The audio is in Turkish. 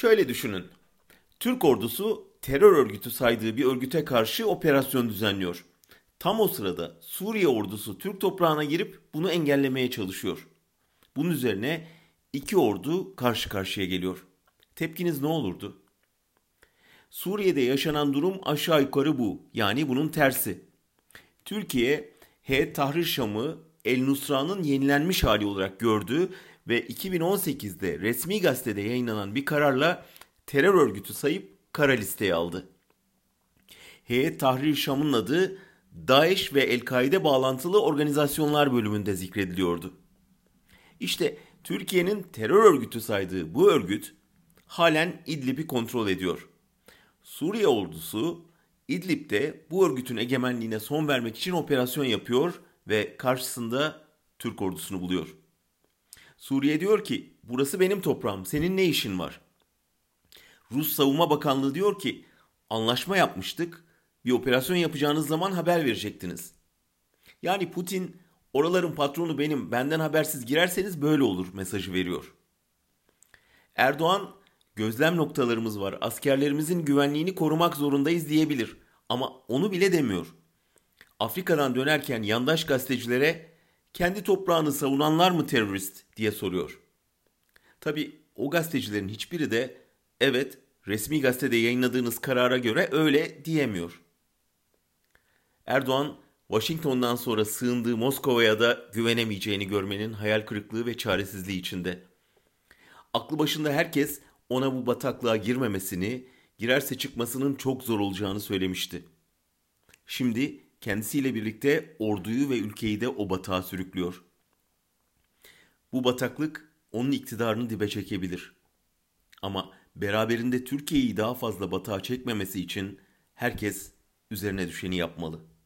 Şöyle düşünün. Türk ordusu terör örgütü saydığı bir örgüte karşı operasyon düzenliyor. Tam o sırada Suriye ordusu Türk toprağına girip bunu engellemeye çalışıyor. Bunun üzerine iki ordu karşı karşıya geliyor. Tepkiniz ne olurdu? Suriye'de yaşanan durum aşağı yukarı bu. Yani bunun tersi. Türkiye Heyet Tahrir Şam'ı El Nusra'nın yenilenmiş hali olarak gördü ve 2018'de resmi gazetede yayınlanan bir kararla terör örgütü sayıp kara listeye aldı. Heyet Tahrir Şam'ın adı DAEŞ ve El-Kaide bağlantılı organizasyonlar bölümünde zikrediliyordu. İşte Türkiye'nin terör örgütü saydığı bu örgüt halen İdlib'i kontrol ediyor. Suriye ordusu İdlib'de bu örgütün egemenliğine son vermek için operasyon yapıyor ve karşısında Türk ordusunu buluyor. Suriye diyor ki burası benim toprağım senin ne işin var? Rus Savunma Bakanlığı diyor ki anlaşma yapmıştık bir operasyon yapacağınız zaman haber verecektiniz. Yani Putin oraların patronu benim benden habersiz girerseniz böyle olur mesajı veriyor. Erdoğan gözlem noktalarımız var askerlerimizin güvenliğini korumak zorundayız diyebilir ama onu bile demiyor. Afrika'dan dönerken yandaş gazetecilere kendi toprağını savunanlar mı terörist diye soruyor. Tabi o gazetecilerin hiçbiri de evet resmi gazetede yayınladığınız karara göre öyle diyemiyor. Erdoğan Washington'dan sonra sığındığı Moskova'ya da güvenemeyeceğini görmenin hayal kırıklığı ve çaresizliği içinde. Aklı başında herkes ona bu bataklığa girmemesini, girerse çıkmasının çok zor olacağını söylemişti. Şimdi kendisiyle birlikte orduyu ve ülkeyi de o batağa sürüklüyor. Bu bataklık onun iktidarını dibe çekebilir. Ama beraberinde Türkiye'yi daha fazla batağa çekmemesi için herkes üzerine düşeni yapmalı.''